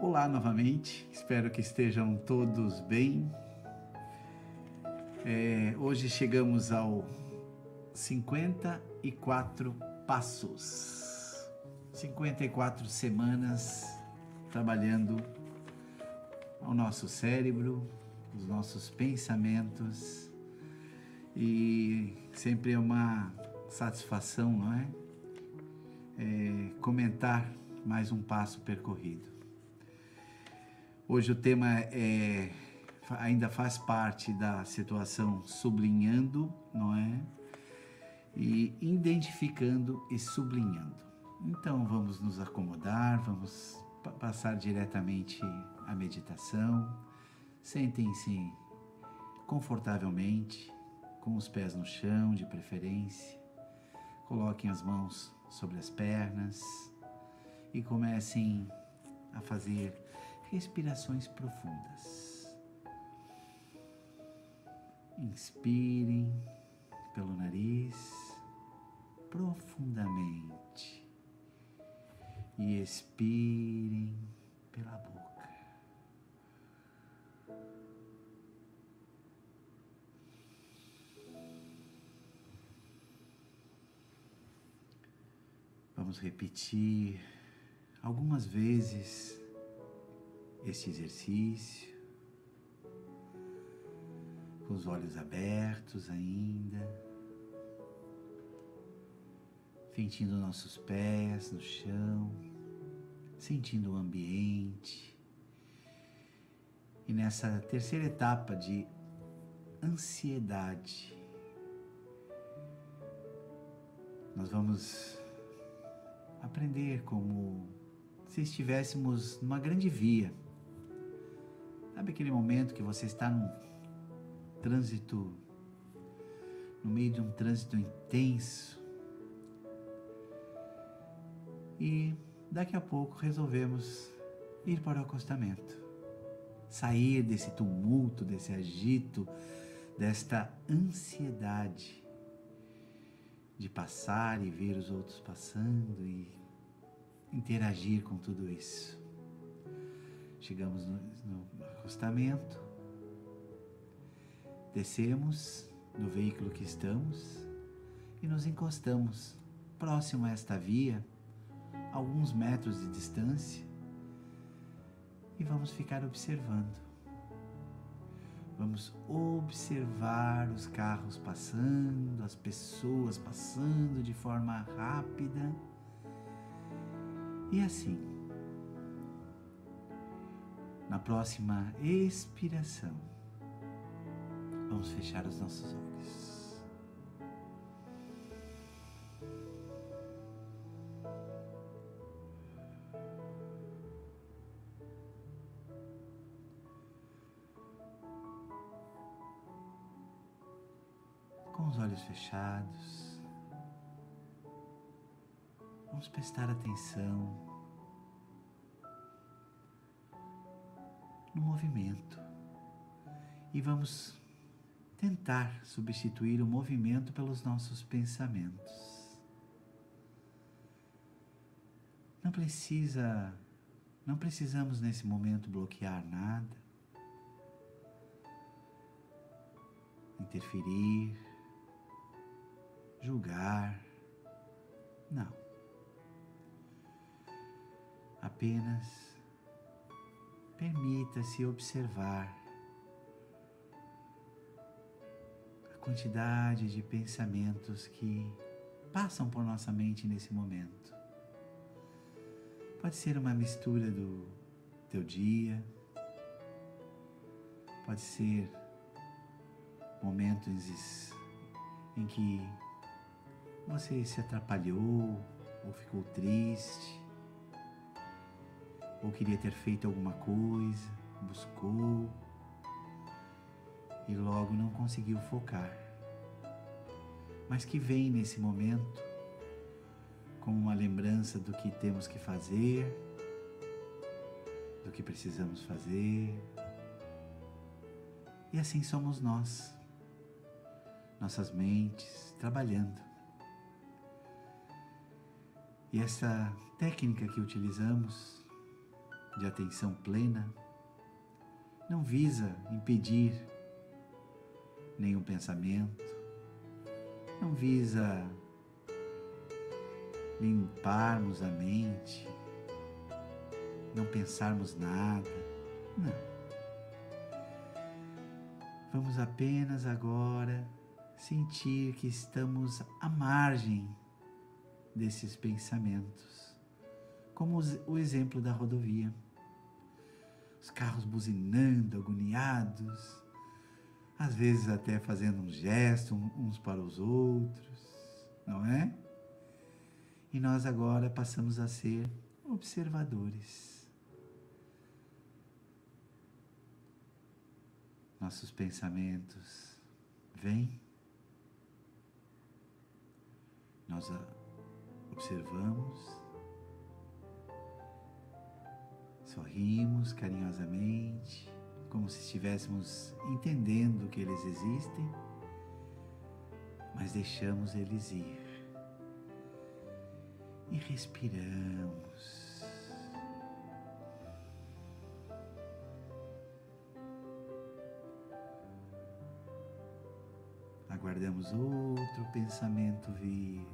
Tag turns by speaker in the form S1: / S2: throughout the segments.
S1: Olá novamente, espero que estejam todos bem. É, hoje chegamos ao 54 passos, 54 semanas trabalhando ao nosso cérebro, os nossos pensamentos e sempre é uma satisfação, não é? é comentar mais um passo percorrido. Hoje o tema é ainda faz parte da situação sublinhando, não é? E identificando e sublinhando. Então vamos nos acomodar, vamos passar diretamente à meditação. Sentem-se confortavelmente, com os pés no chão, de preferência. Coloquem as mãos sobre as pernas e comecem a fazer respirações profundas. Inspirem pelo nariz profundamente e expirem pela boca. Vamos repetir algumas vezes este exercício, com os olhos abertos ainda, sentindo nossos pés no chão, sentindo o ambiente. E nessa terceira etapa de ansiedade, nós vamos aprender como se estivéssemos numa grande via Sabe aquele momento que você está num trânsito, no meio de um trânsito intenso, e daqui a pouco resolvemos ir para o acostamento, sair desse tumulto, desse agito, desta ansiedade de passar e ver os outros passando e interagir com tudo isso. Chegamos no, no acostamento, descemos do veículo que estamos e nos encostamos próximo a esta via, alguns metros de distância, e vamos ficar observando. Vamos observar os carros passando, as pessoas passando de forma rápida. E assim, na próxima expiração, vamos fechar os nossos olhos. Com os olhos fechados, vamos prestar atenção no movimento. E vamos tentar substituir o movimento pelos nossos pensamentos. Não precisa, não precisamos nesse momento bloquear nada, interferir, julgar. Não. Apenas Permita-se observar a quantidade de pensamentos que passam por nossa mente nesse momento. Pode ser uma mistura do teu dia, pode ser momentos em que você se atrapalhou ou ficou triste, ou queria ter feito alguma coisa, buscou e logo não conseguiu focar. Mas que vem nesse momento como uma lembrança do que temos que fazer, do que precisamos fazer. E assim somos nós, nossas mentes trabalhando. E essa técnica que utilizamos de atenção plena não visa impedir nenhum pensamento, não visa limparmos a mente, não pensarmos nada. Não. Vamos apenas agora sentir que estamos à margem desses pensamentos, como o exemplo da rodovia. Os carros buzinando, agoniados, às vezes até fazendo um gesto uns para os outros, não é? E nós agora passamos a ser observadores. Nossos pensamentos vêm, nós observamos, sorrimos carinhosamente, como se estivéssemos entendendo que eles existem, mas deixamos eles ir e respiramos. Aguardamos outro pensamento vir.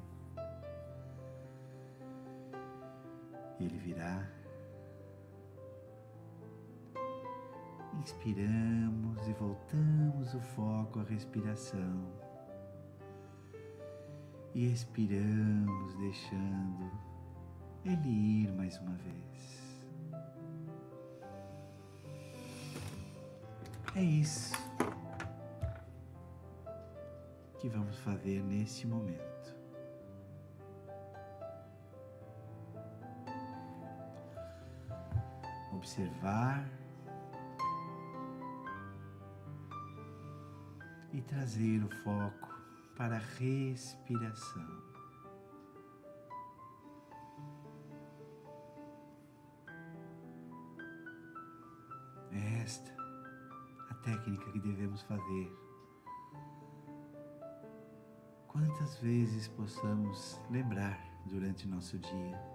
S1: Ele virá. Inspiramos e voltamos o foco à respiração. E expiramos, deixando ele ir mais uma vez. É isso que vamos fazer nesse momento. Observar e trazer o foco para a respiração. É esta a técnica que devemos fazer. Quantas vezes possamos lembrar durante nosso dia.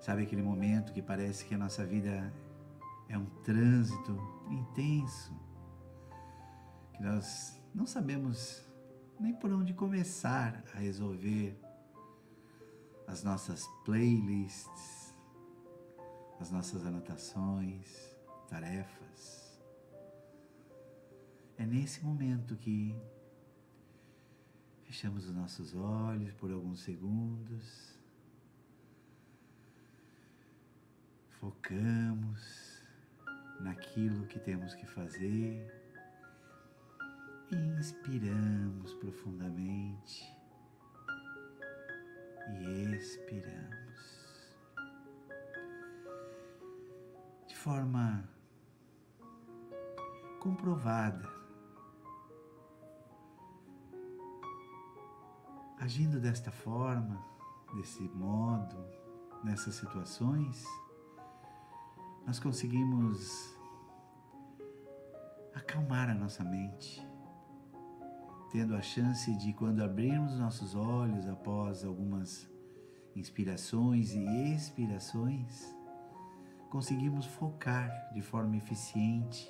S1: Sabe aquele momento que parece que a nossa vida é um trânsito intenso, que nós não sabemos nem por onde começar a resolver as nossas playlists, as nossas anotações, tarefas. É nesse momento que fechamos os nossos olhos por alguns segundos, focamos naquilo que temos que fazer Inspiramos profundamente e expiramos. De forma comprovada, agindo desta forma, desse modo, nessas situações, nós conseguimos acalmar a nossa mente tendo a chance de, quando abrirmos nossos olhos após algumas inspirações e expirações, conseguimos focar de forma eficiente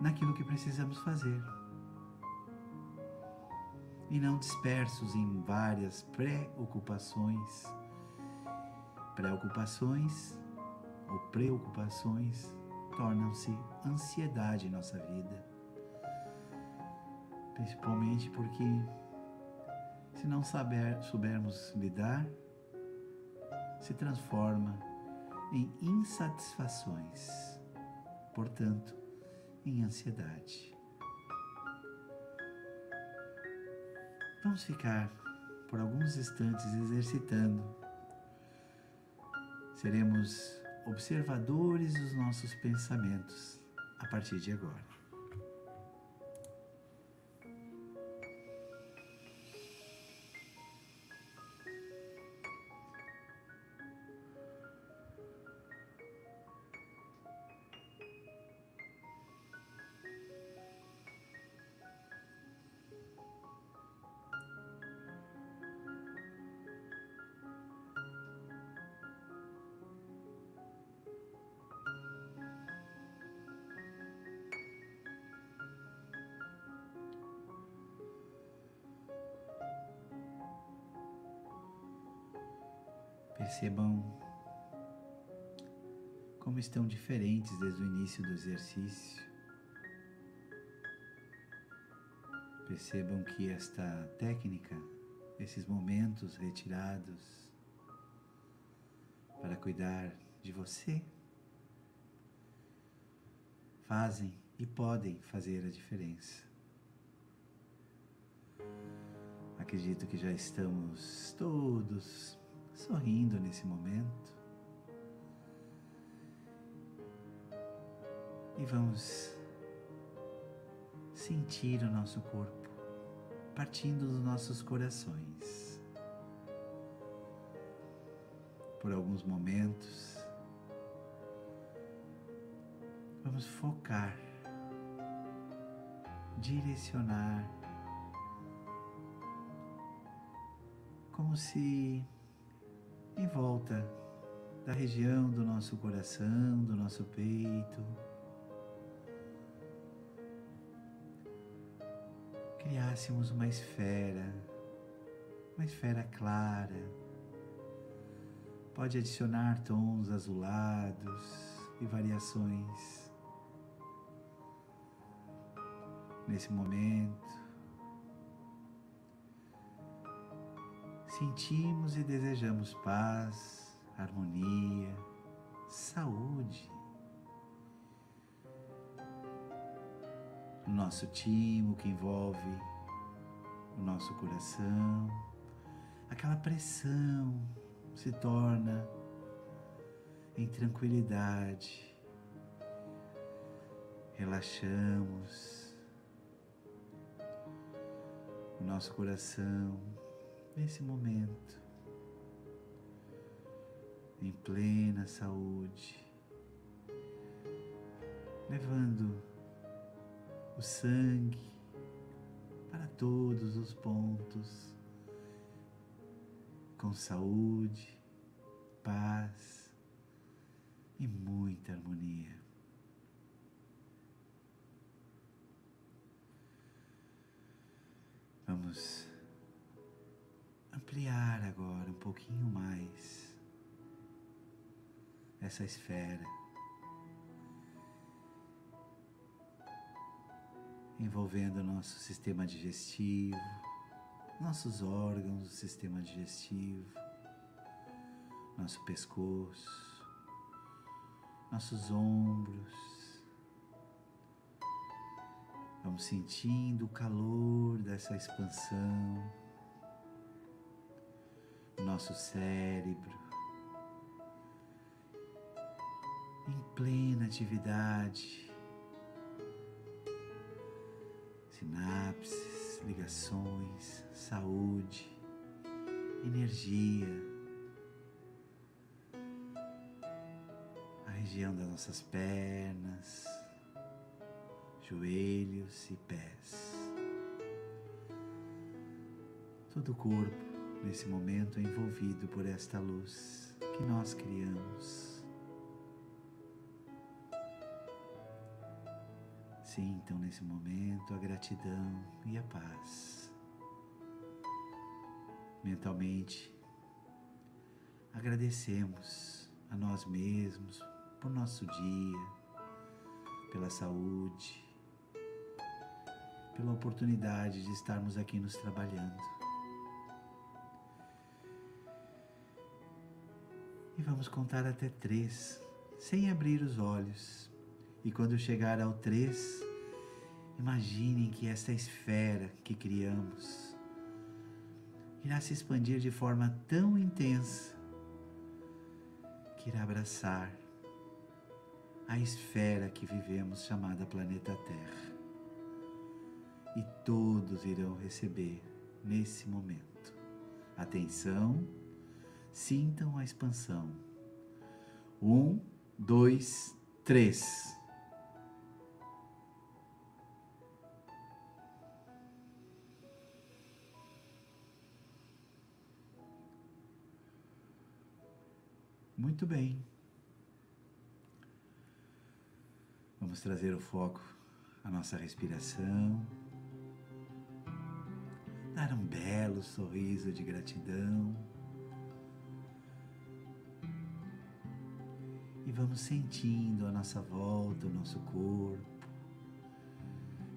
S1: naquilo que precisamos fazer. E não dispersos em várias preocupações, preocupações ou preocupações tornam-se ansiedade em nossa vida. Principalmente porque, se não saber, soubermos lidar, se transforma em insatisfações, portanto, em ansiedade. Vamos ficar por alguns instantes exercitando. Seremos observadores dos nossos pensamentos a partir de agora. Percebam como estão diferentes desde o início do exercício. Percebam que esta técnica, esses momentos retirados para cuidar de você, fazem e podem fazer a diferença. Acredito que já estamos todos sorrindo nesse momento. E vamos sentir o nosso corpo partindo dos nossos corações. Por alguns momentos, vamos focar, direcionar, como se em volta da região do nosso coração, do nosso peito, criássemos uma esfera, uma esfera clara. Pode adicionar tons azulados e variações. Nesse momento, sentimos e desejamos paz, harmonia, saúde. o nosso timo que envolve o nosso coração, aquela pressão se torna em tranquilidade. Relaxamos o nosso coração nesse momento, em plena saúde, levando o sangue para todos os pontos, com saúde, paz e muita harmonia. Vamos ampliar agora um pouquinho mais essa esfera envolvendo nosso sistema digestivo, nossos órgãos do sistema digestivo, nosso pescoço, nossos ombros. Vamos sentindo o calor dessa expansão, nosso cérebro em plena atividade. Sinapses, ligações, saúde, energia, a região das nossas pernas, joelhos e pés. Todo o corpo nesse momento envolvido por esta luz que nós criamos. Sintam nesse momento a gratidão e a paz. Mentalmente, agradecemos a nós mesmos por nosso dia, pela saúde, pela oportunidade de estarmos aqui nos trabalhando. E vamos contar até três, sem abrir os olhos. E quando chegar ao três, Imaginem que esta esfera que criamos irá se expandir de forma tão intensa que irá abraçar a esfera que vivemos chamada planeta Terra. E todos irão receber nesse momento. Atenção, sintam a expansão. Um, dois, três. Muito bem. Vamos trazer o foco à nossa respiração. Dar um belo sorriso de gratidão. Vamos sentindo a nossa volta, o nosso corpo,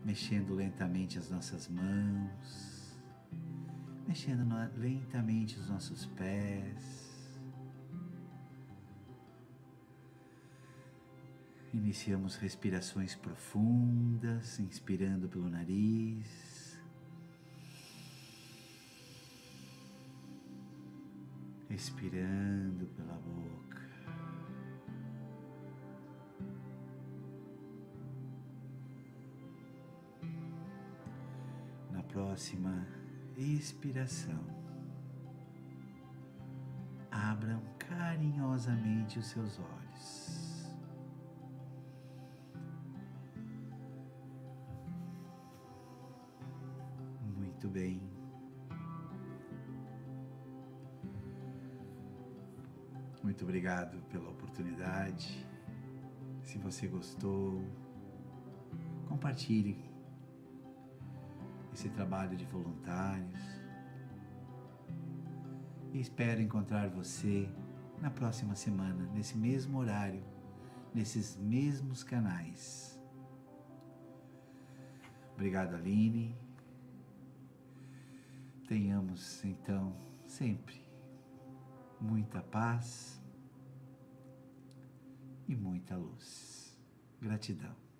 S1: mexendo lentamente as nossas mãos, mexendo lentamente os nossos pés. Iniciamos respirações profundas, inspirando pelo nariz. Expirando pela boca. Próxima expiração, abram carinhosamente os seus olhos. Muito bem. Muito obrigado pela oportunidade. Se você gostou, compartilhe esse trabalho de voluntários. E espero encontrar você na próxima semana, nesse mesmo horário, nesses mesmos canais. Obrigado, Aline. Tenhamos então sempre muita paz e muita luz. Gratidão.